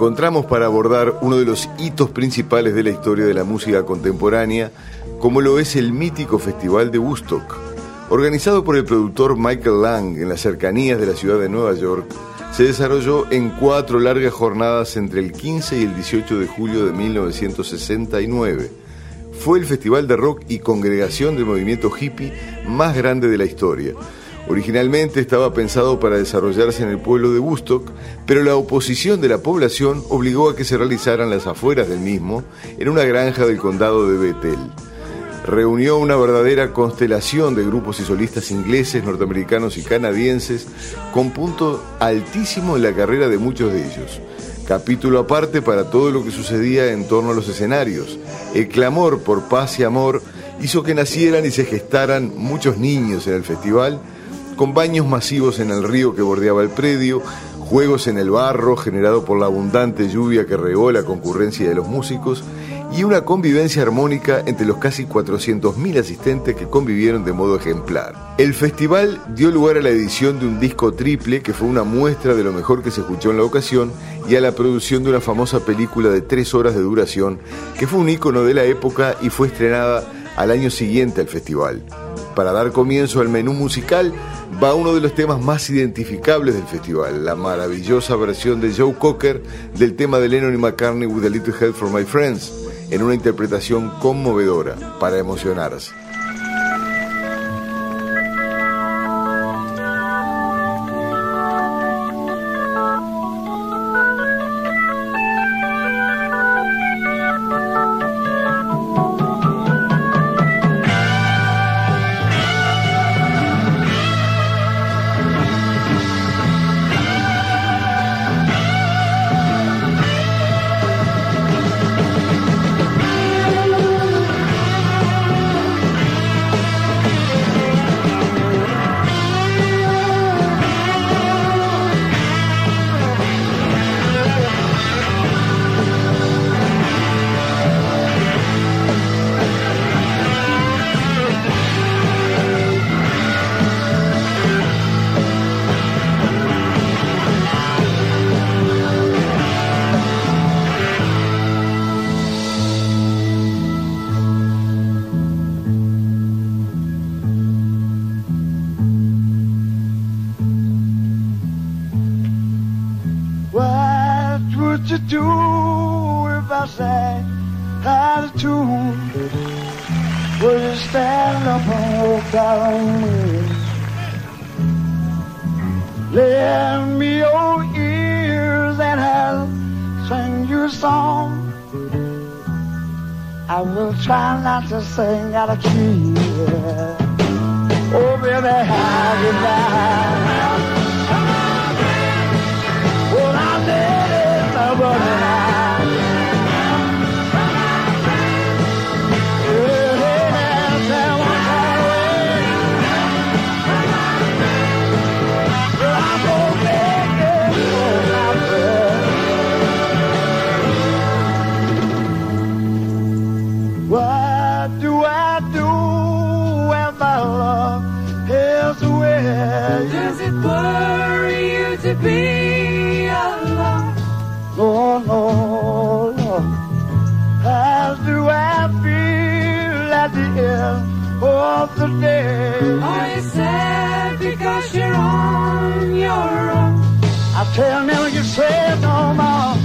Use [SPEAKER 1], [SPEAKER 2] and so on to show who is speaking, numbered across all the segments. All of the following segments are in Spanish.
[SPEAKER 1] Nos reencontramos para abordar uno de los hitos principales de la historia de la música contemporánea, como lo es el mítico Festival de Woodstock. Organizado por el productor Michael Lang en las cercanías de la ciudad de Nueva York, se desarrolló en cuatro largas jornadas entre el 15 y el 18 de julio de 1969. Fue el festival de rock y congregación del movimiento hippie más grande de la historia Originalmente estaba pensado para desarrollarse en el pueblo de Woodstock, pero la oposición de la población obligó a que se realizaran las afueras del mismo, en una granja del condado de Bethel. Reunió una verdadera constelación de grupos y solistas ingleses, norteamericanos y canadienses, con punto altísimo en la carrera de muchos de ellos. Capítulo aparte para todo lo que sucedía en torno a los escenarios. El clamor por paz y amor hizo que nacieran y se gestaran muchos niños en el festival, con baños masivos en el río que bordeaba el predio, juegos en el barro generado por la abundante lluvia que regó la concurrencia de los músicos y una convivencia armónica entre los casi 400.000 asistentes que convivieron de modo ejemplar. El festival dio lugar a la edición de un disco triple que fue una muestra de lo mejor que se escuchó en la ocasión y a la producción de una famosa película de tres horas de duración que fue un ícono de la época y fue estrenada al año siguiente al festival. Para dar comienzo al menú musical, va uno de los temas más identificables del festival, la maravillosa versión de Joe Cocker del tema de Lennon y McCartney With a Little Help from My Friends, en una interpretación conmovedora para emocionarse.
[SPEAKER 2] sang out of. sad.
[SPEAKER 3] Are you sad because you're on your own?
[SPEAKER 2] I tell you're sad no more.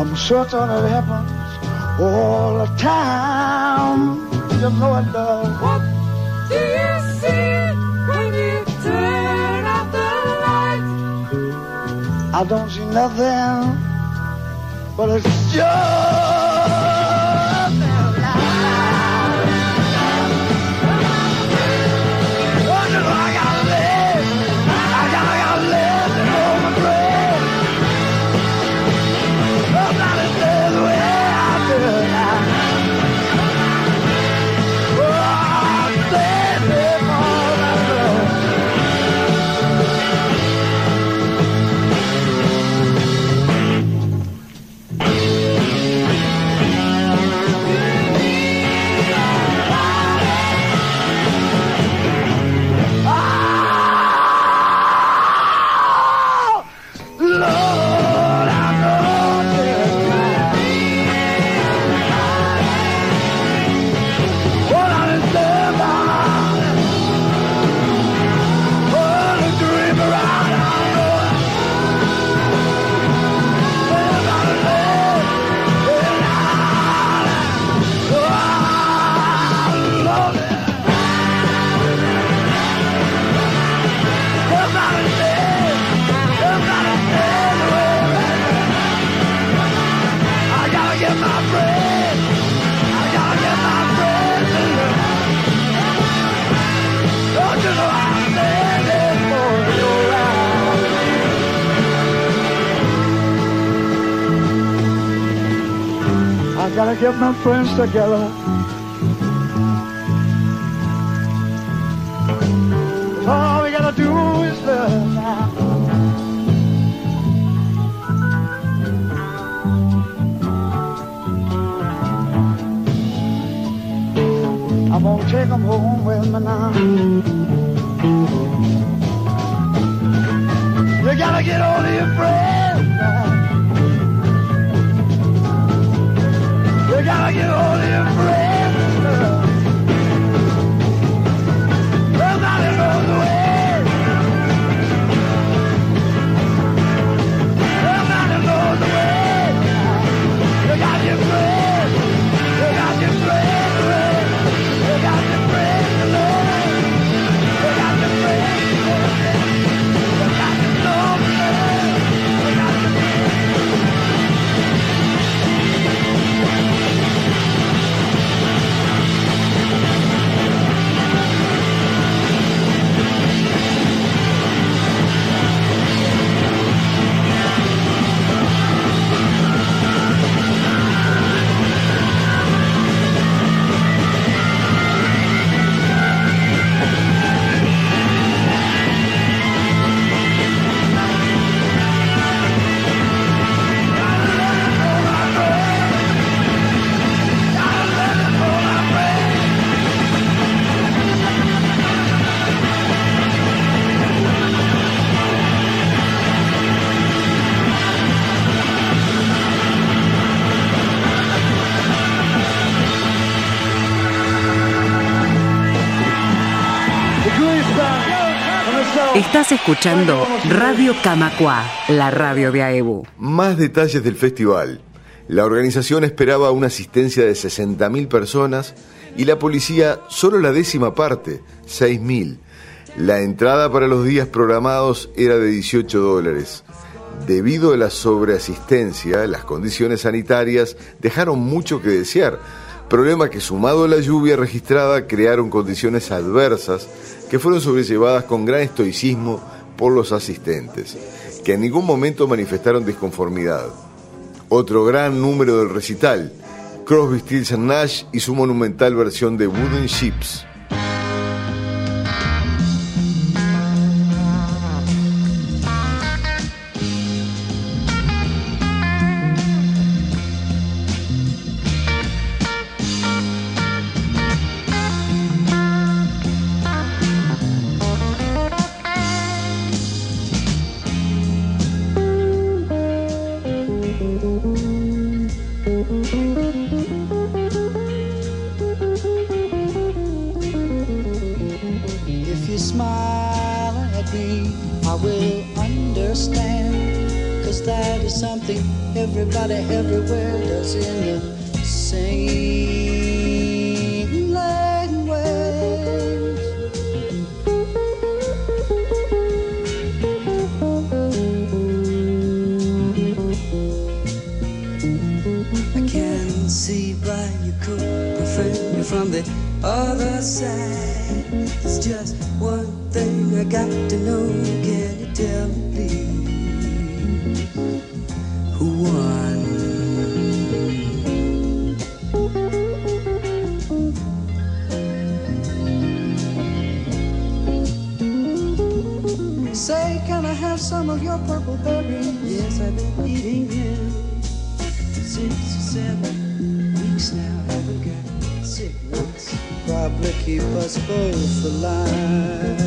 [SPEAKER 2] I'm certain it happens all the time. You know it does.
[SPEAKER 3] What do you see when you turn out the light?
[SPEAKER 2] I don't see nothing, but it's just. Gotta get my friends together. All we gotta do is love now. I'm gonna take them home with me now. You gotta get all your friends. dog you hold your breath.
[SPEAKER 4] Estás escuchando Radio Camacua, la radio de AEBU.
[SPEAKER 1] Más detalles del festival. La organización esperaba una asistencia de 60.000 personas y la policía solo la décima parte, 6.000. La entrada para los días programados era de 18 dólares. Debido a la sobreasistencia, las condiciones sanitarias dejaron mucho que desear, problema que sumado a la lluvia registrada crearon condiciones adversas que fueron sobrellevadas con gran estoicismo por los asistentes, que en ningún momento manifestaron disconformidad. Otro gran número del recital, Crosby, Stills Nash y su monumental versión de Wooden Ships.
[SPEAKER 5] From the other side. It's just one thing I got to know. Can you tell me, keep us both alive.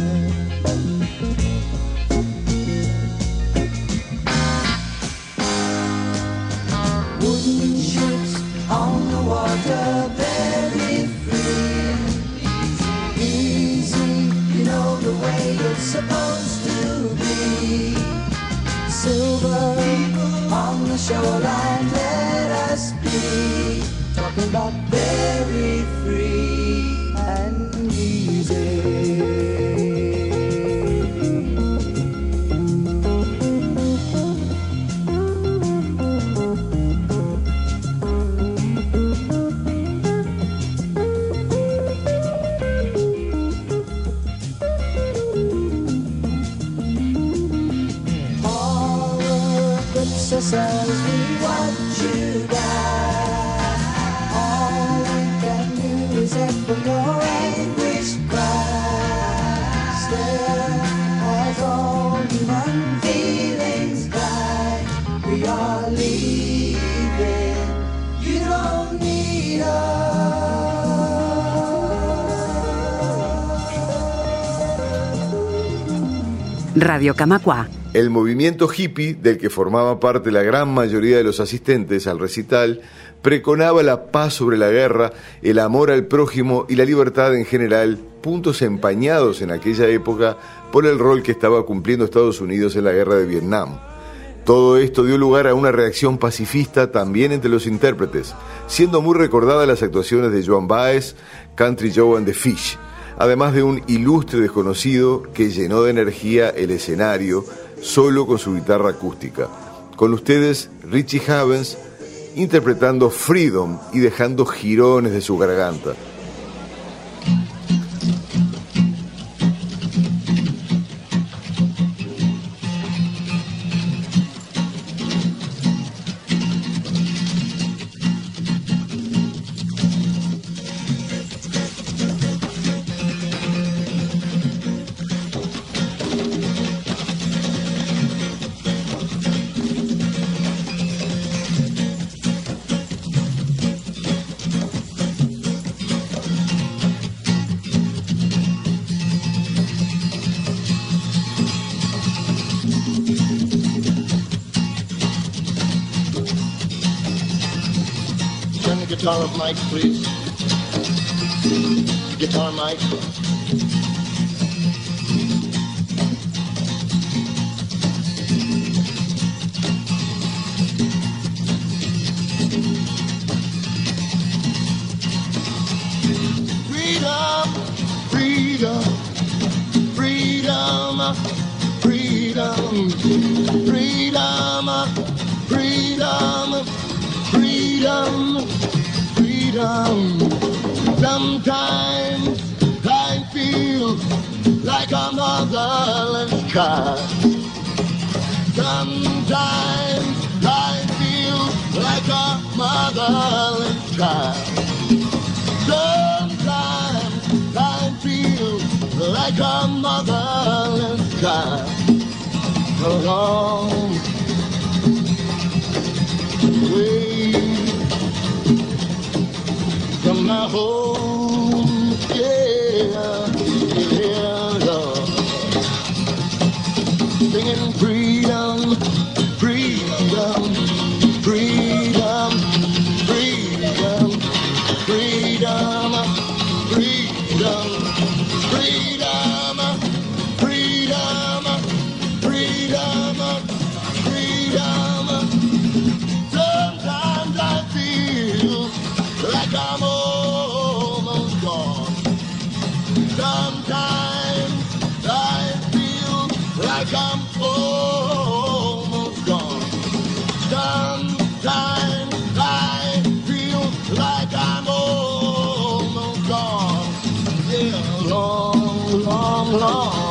[SPEAKER 4] Radio Camacua.
[SPEAKER 1] El movimiento hippie, del que formaba parte la gran mayoría de los asistentes al recital, preconaba la paz sobre la guerra, el amor al prójimo y la libertad en general, puntos empañados en aquella época por el rol que estaba cumpliendo Estados Unidos en la guerra de Vietnam. Todo esto dio lugar a una reacción pacifista también entre los intérpretes, siendo muy recordadas las actuaciones de Joan Baez, Country Joe and the Fish, además de un ilustre desconocido que llenó de energía el escenario solo con su guitarra acústica. Con ustedes, Richie Havens interpretando Freedom y dejando jirones de su garganta.
[SPEAKER 6] guitar mic. Freedom, freedom, freedom, freedom, freedom, freedom, freedom, freedom. Sometimes like a motherless child. Sometimes I feel like a motherless child. Sometimes I feel like a motherless child. Along way from my home, yeah, long,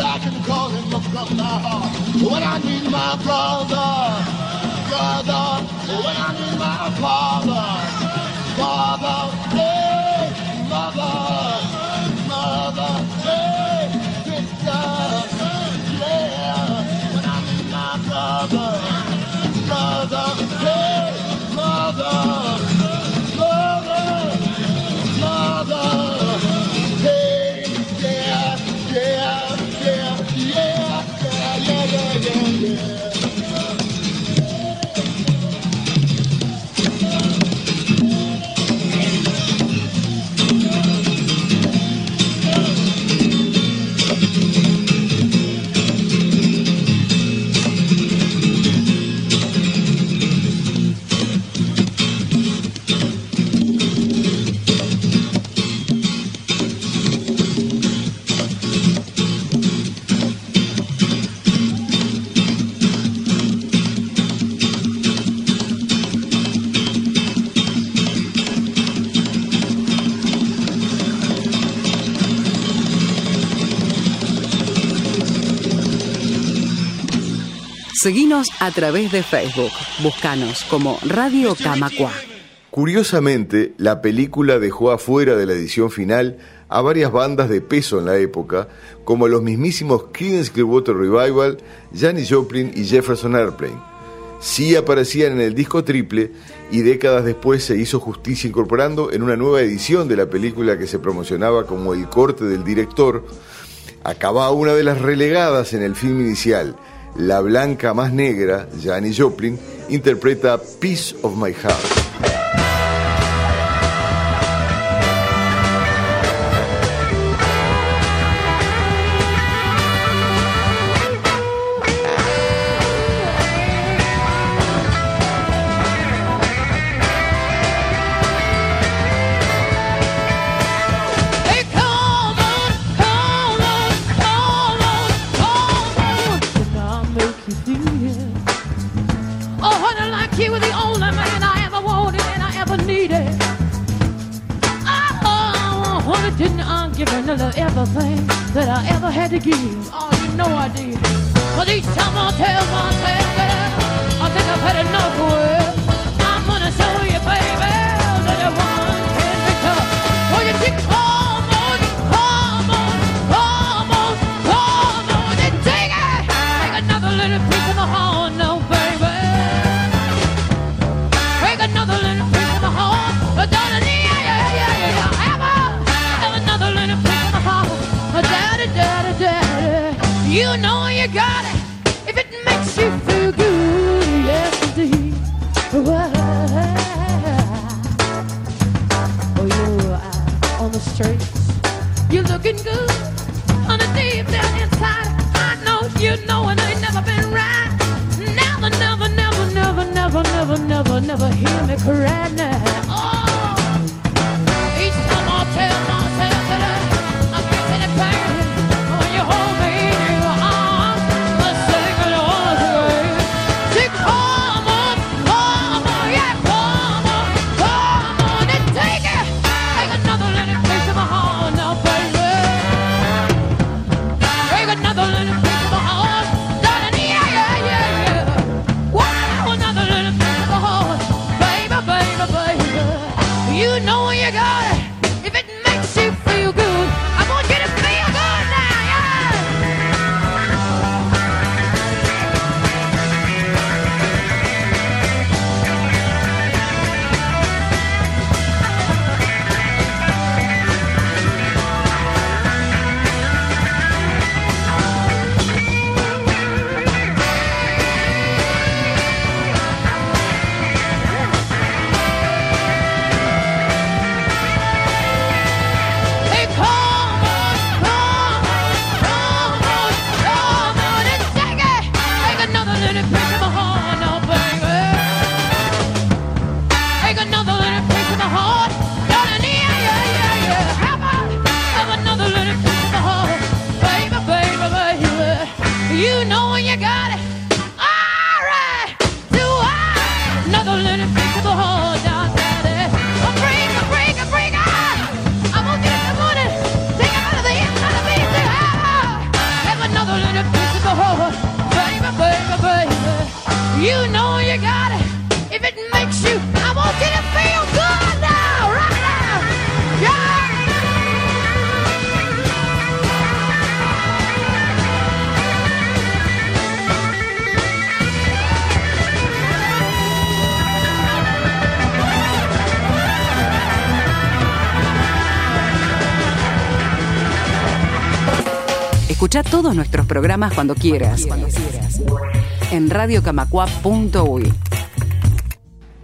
[SPEAKER 6] and I can call him up from my heart. When I need my brother, brother, when I need my father, father,
[SPEAKER 4] Seguinos a través de Facebook. Búscanos como Radio Camacua.
[SPEAKER 1] Curiosamente, la película dejó afuera de la edición final a varias bandas de peso en la época, como los mismísimos Creedence Clearwater Revival, Janis Joplin y Jefferson Airplane. Sí aparecían en el disco triple y décadas después se hizo justicia incorporando en una nueva edición de la película que se promocionaba como el corte del director, acababa una de las relegadas en el film inicial, la blanca más negra, Janis Joplin, interpreta Piece of My Heart.
[SPEAKER 3] Didn't I give another everything that I ever had to give? Oh, you know I did. But each time I tell myself that I think I've had enough of never hear me cry now.
[SPEAKER 4] todos nuestros programas cuando quieras. Cuando quieras.
[SPEAKER 1] En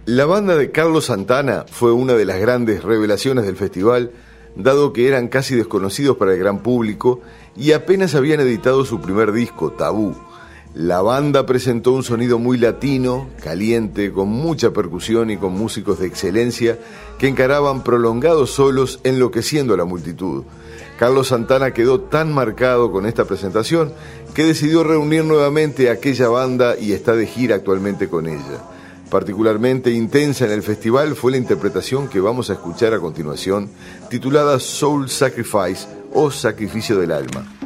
[SPEAKER 1] La banda de Carlos Santana fue una de las grandes revelaciones del festival, dado que eran casi desconocidos para el gran público y apenas habían editado su primer disco, Tabú, la banda presentó un sonido muy latino, caliente, con mucha percusión y con músicos de excelencia que encaraban prolongados solos enloqueciendo a la multitud. Carlos Santana quedó tan marcado con esta presentación que decidió reunir nuevamente a aquella banda y está de gira actualmente con ella. Particularmente intensa en el festival fue la interpretación que vamos a escuchar a continuación, titulada Soul Sacrifice o Sacrificio del Alma.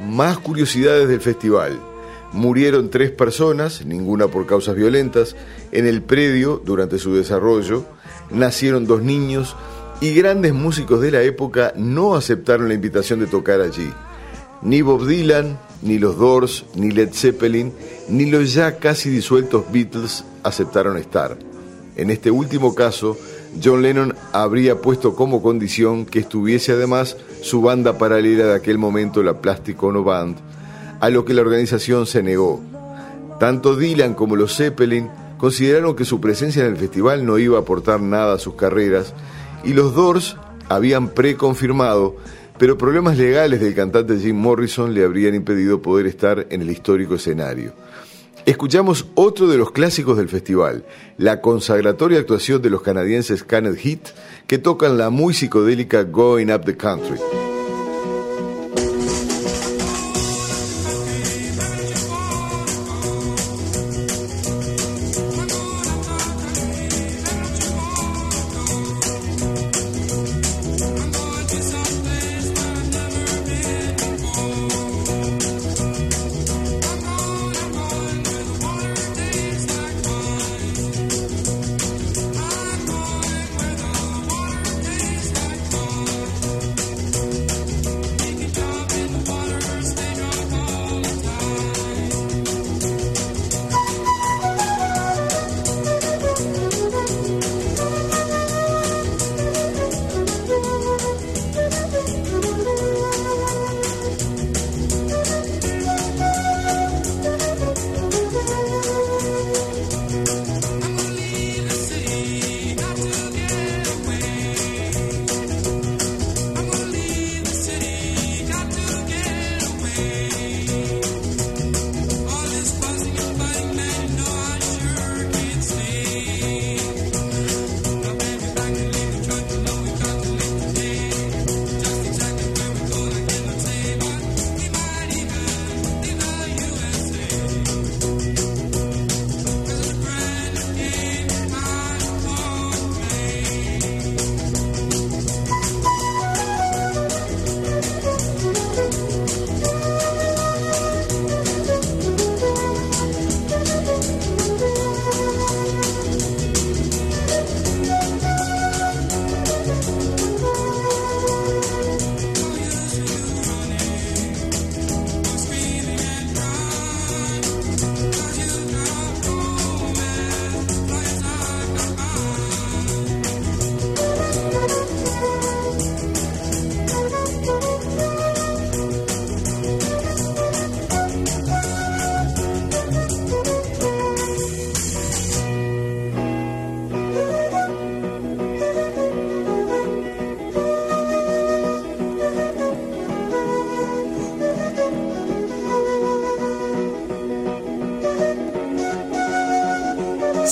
[SPEAKER 1] Más curiosidades del festival. Murieron tres personas, ninguna por causas violentas, en el predio durante su desarrollo. Nacieron dos niños y grandes músicos de la época no aceptaron la invitación de tocar allí. Ni Bob Dylan, ni los Doors, ni Led Zeppelin, ni los ya casi disueltos Beatles aceptaron estar. En este último caso, John Lennon habría puesto como condición que estuviese además su banda paralela de aquel momento, la Plastic Ono Band, a lo que la organización se negó. Tanto Dylan como los Zeppelin consideraron que su presencia en el festival no iba a aportar nada a sus carreras y los Doors habían preconfirmado, pero problemas legales del cantante Jim Morrison le habrían impedido poder estar en el histórico escenario. Escuchamos otro de los clásicos del festival, la consagratoria actuación de los canadienses Canet Heat, que tocan la muy psicodélica Going Up the Country.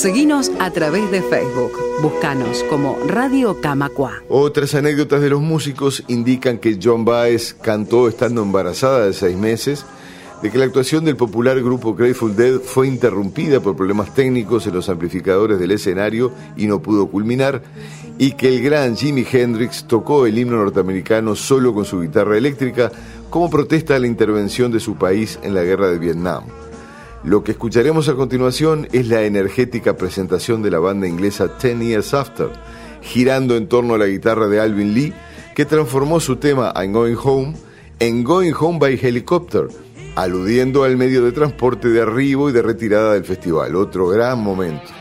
[SPEAKER 4] Seguinos a través de Facebook. Búscanos como Radio Camacua.
[SPEAKER 1] Otras anécdotas de los músicos indican que John Baez cantó estando embarazada de seis meses, de que la actuación del popular grupo Grateful Dead fue interrumpida por problemas técnicos en los amplificadores del escenario y no pudo culminar, y que el gran Jimi Hendrix tocó el himno norteamericano solo con su guitarra eléctrica como protesta a la intervención de su país en la guerra de Vietnam. Lo que escucharemos a continuación es la energética presentación de la banda inglesa Ten Years After, girando en torno a la guitarra de Alvin Lee, que transformó su tema I'm Going Home en Going Home by Helicopter, aludiendo al medio de transporte de arribo y de retirada del festival. Otro gran momento.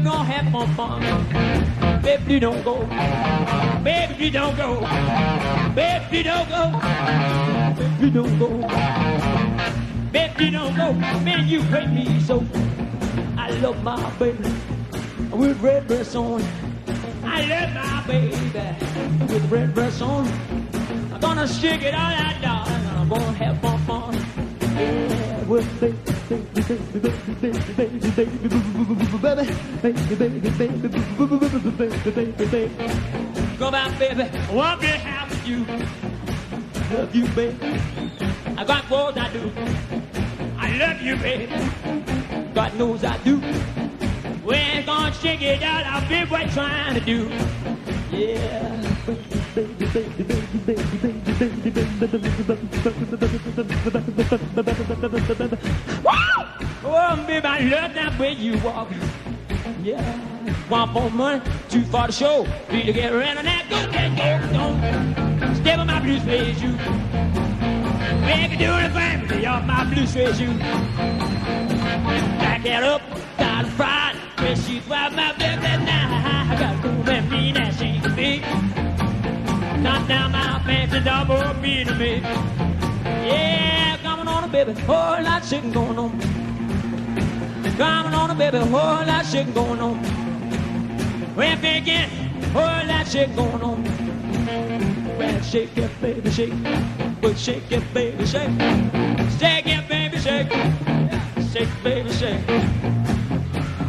[SPEAKER 3] Baby,
[SPEAKER 7] gonna have more fun. Baby, you don't go. Baby, you don't go. Baby, you don't go. Baby, you don't go. Baby, you don't go. Man, you hate me so. I love my baby with red dress on. I love my baby with red dress on. I'm gonna shake it all out, darling. I'm gonna have some fun. Yeah, with baby, baby, baby, baby, baby, baby, baby, baby, baby, baby, baby, baby, baby. I want to you. Love baby. I got what I do. I love you, baby. God knows I do. We ain't gonna shake it out. I'll be what trying to do. Yeah. Baby, baby, baby, baby, baby. Oh, baby, I love that way you walk. Yeah. One more money, two for the show. Need to get around on that. Go, get, go, go. Step on my blue suede shoe. Baby, do the family on my blue suede shoe. Back it up, a fried. Where she's wild, my baby now. I got to go and mean that shake me. Knock down my and double me to me. Yeah, coming on, baby. Whole lot shaking going on. Coming on, baby. Whole lot shaking going on. Well, again, whole lot shaking going on. Well, shake it, baby, shake. Well, shake it, baby, shake. Shake it, baby, shake. Shake, baby, shake.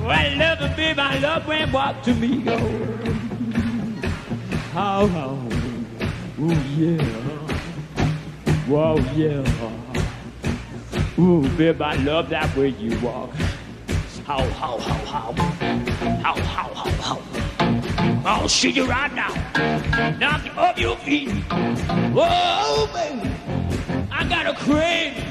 [SPEAKER 7] Well, love baby. I love when walk to me. Oh, how, how. Ooh, yeah. Whoa, yeah. Ooh, babe, I love that way you walk. How, how, how, how. How, how, how, how. I'll shoot you right now. Knock off your feet. Whoa, baby. I got a crave.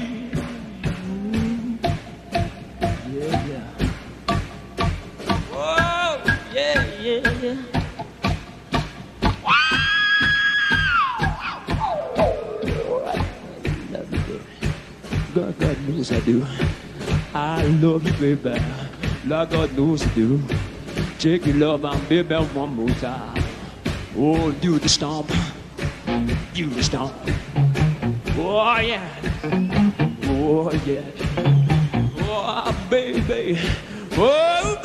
[SPEAKER 7] Do. I love you, baby. Lord God knows I do. Take your love and baby one more time. Oh, do the stomp. Do the stomp. Oh, yeah. Oh, yeah. Oh, baby. Oh,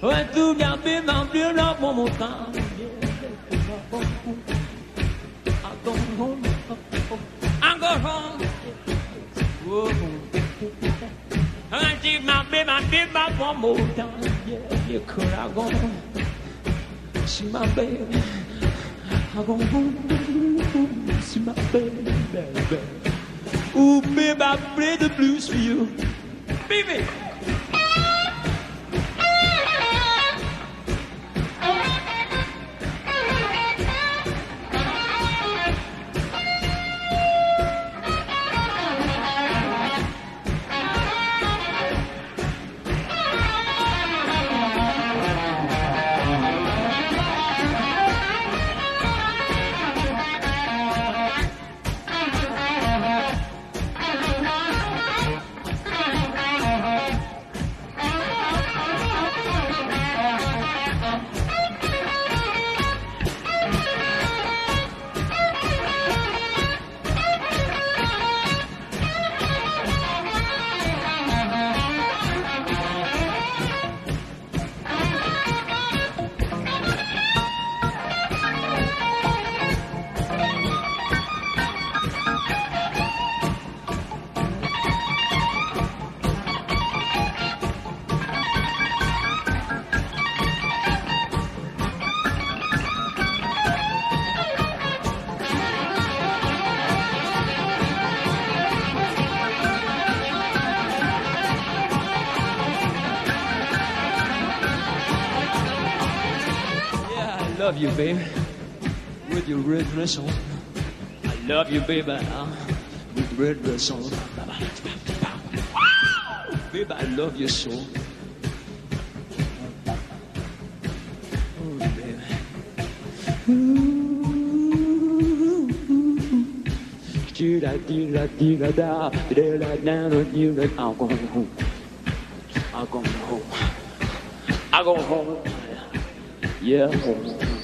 [SPEAKER 7] When tu mi abim am bim la mo mo tam I'm going home. I go home And if my bim baby, bim am one more time Yeah, you could I go home See my baby I go home See my baby, baby Ooh, baby, baby, play the blues for you Baby you, baby, with your red dress on. I love you, baby, with red dress on. Baby, I love you so. Oh, baby. Do da do da do da da do da da do do da. I'll go home. I'll go home. I'll go home. Yeah.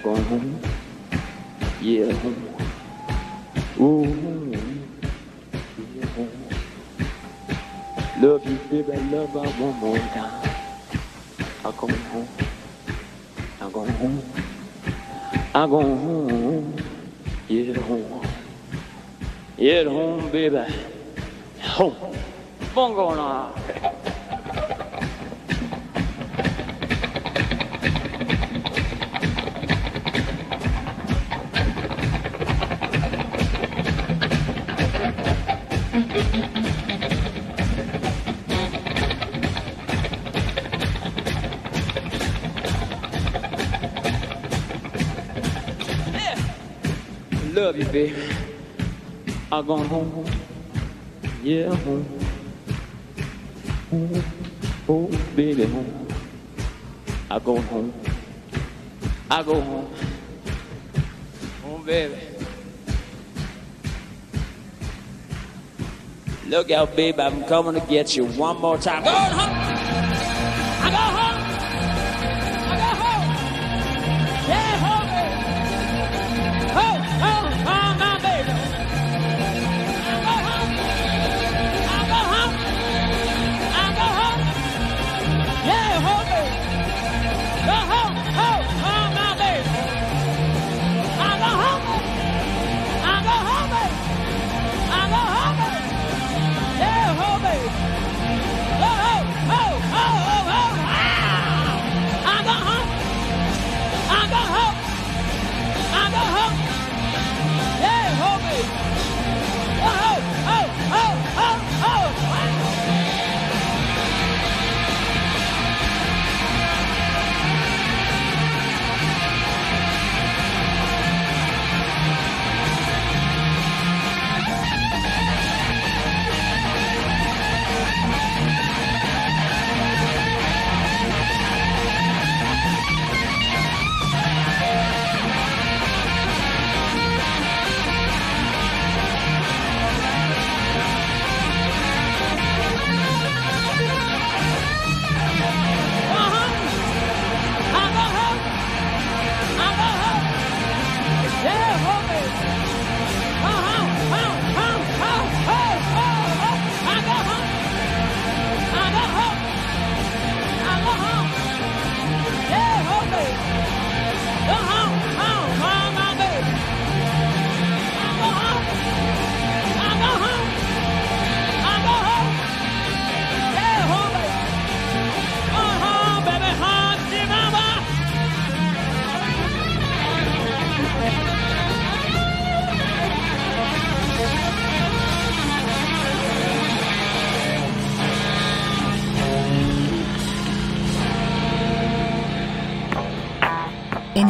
[SPEAKER 7] I go home. Yeah. Ooh. Yeah. Love you, baby. Love you one more time. I go home. I go home. I go home. Yeah, home. Yeah, home, baby. Home. Bongo on. Love you, baby. I'm going home. Yeah, home. Home. Oh, baby, home. I go home. I go home. Home, baby. Look out, baby. I'm coming to get you one more time.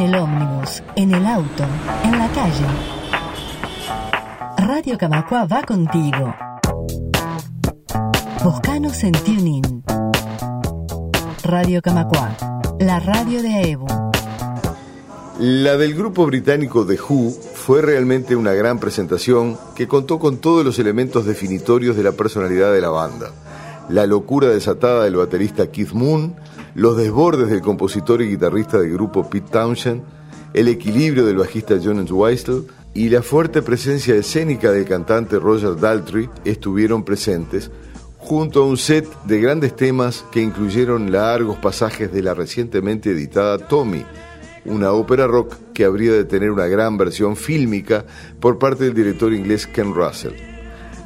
[SPEAKER 8] El ómnibus, en el auto, en la calle. Radio Camacua va contigo. Buscanos en TuneIn. Radio Camacua, la radio de AEBU.
[SPEAKER 1] La del grupo británico The Who fue realmente una gran presentación que contó con todos los elementos definitorios de la personalidad de la banda. La locura desatada del baterista Keith Moon, los desbordes del compositor y guitarrista del grupo Pete Townshend, el equilibrio del bajista John Entwistle y la fuerte presencia escénica del cantante Roger Daltrey estuvieron presentes, junto a un set de grandes temas que incluyeron largos pasajes de la recientemente editada Tommy, una ópera rock que habría de tener una gran versión fílmica por parte del director inglés Ken Russell.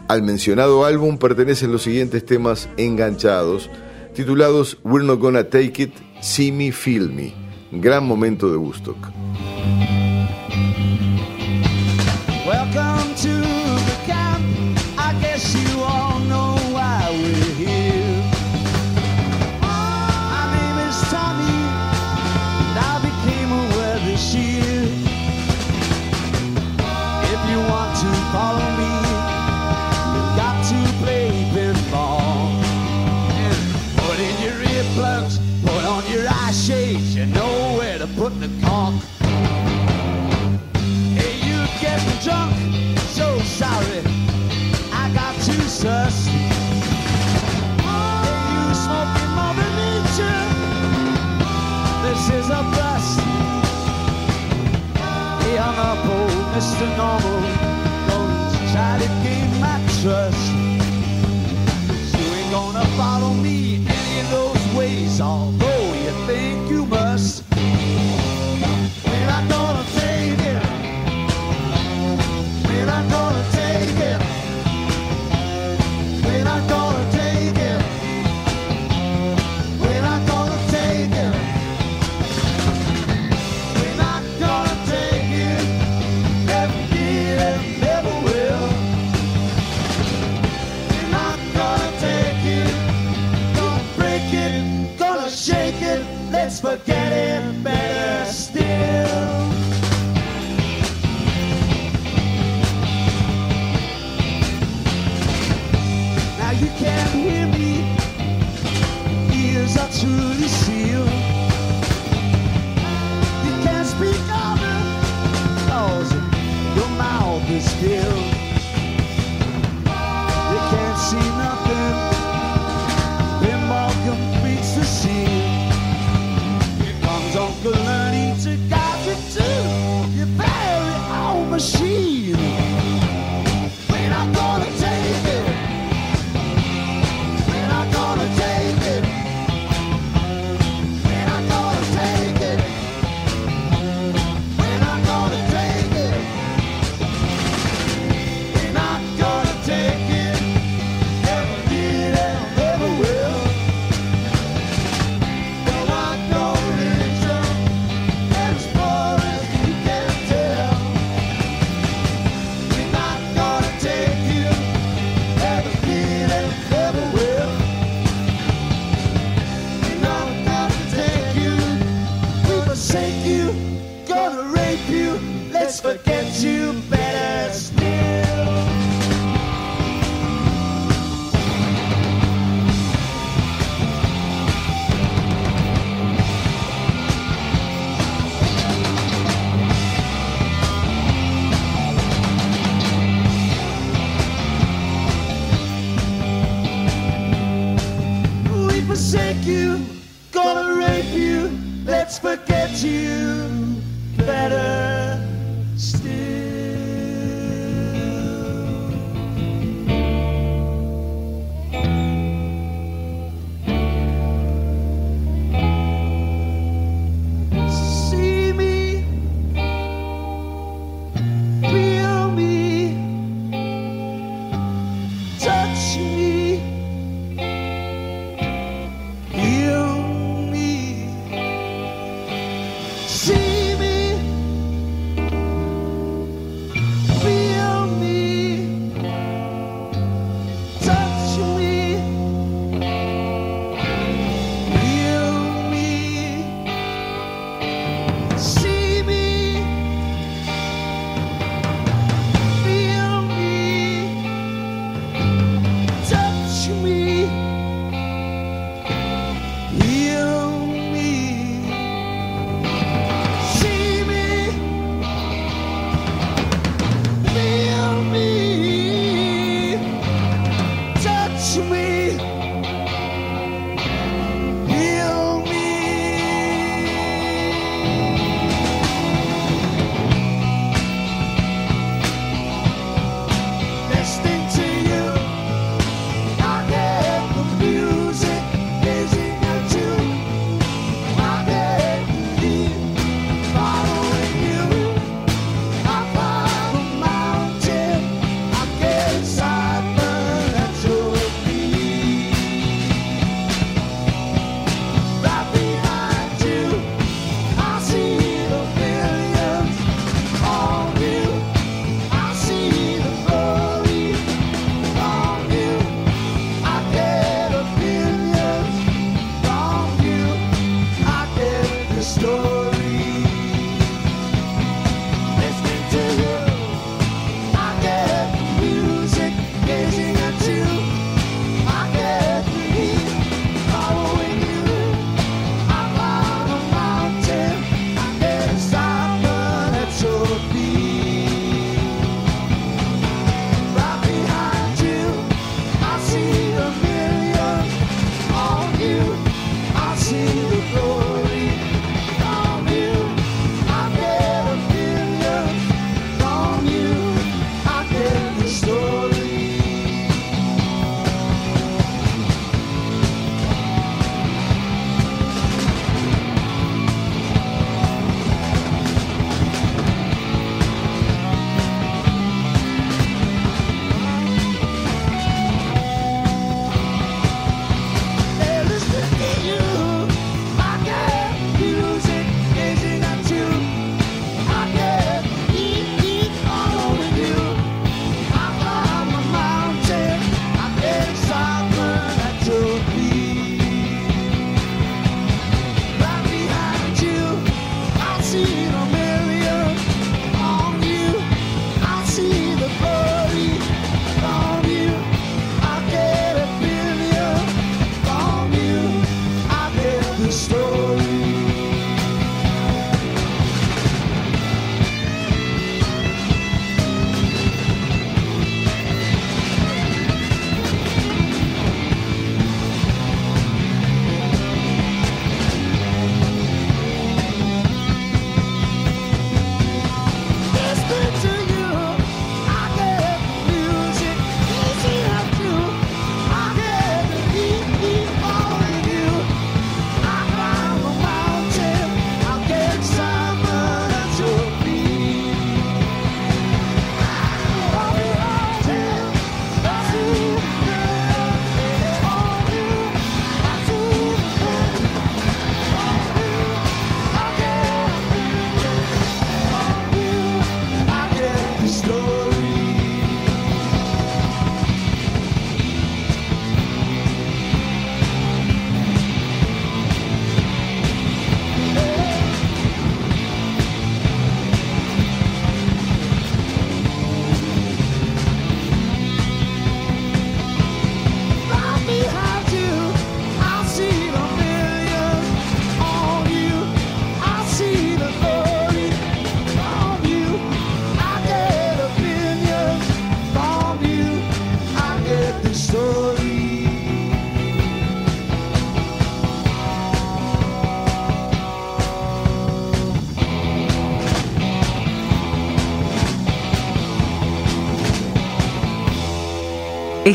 [SPEAKER 1] Al mencionado álbum pertenecen los siguientes temas enganchados, titulados We're Not Gonna Take It, See Me, Feel Me. Gran momento de Woodstock.
[SPEAKER 2] hung up old Mr. Normal Don't try to gain my trust Cause you ain't gonna follow me any of those ways Although you think you must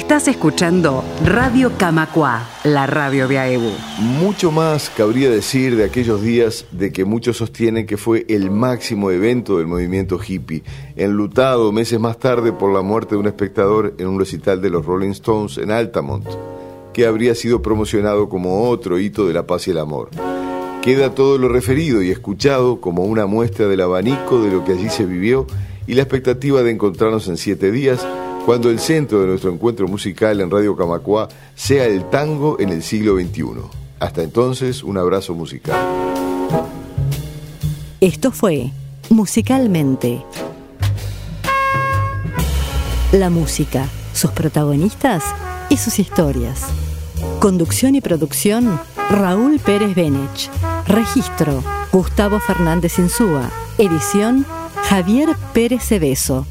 [SPEAKER 4] Estás escuchando Radio Camacua, la radio de AEBU.
[SPEAKER 1] Mucho más cabría decir de aquellos días de que muchos sostienen que fue el máximo evento del movimiento hippie, enlutado meses más tarde por la muerte de un espectador en un recital de los Rolling Stones en Altamont, que habría sido promocionado como otro hito de la paz y el amor. Queda todo lo referido y escuchado como una muestra del abanico de lo que allí se vivió y la expectativa de encontrarnos en siete días cuando el centro de nuestro encuentro musical en Radio Camacua sea el tango en el siglo XXI. Hasta entonces, un abrazo musical.
[SPEAKER 8] Esto fue Musicalmente. La música, sus protagonistas y sus historias. Conducción y producción, Raúl Pérez Benech. Registro, Gustavo Fernández Insúa. Edición, Javier Pérez Cebeso.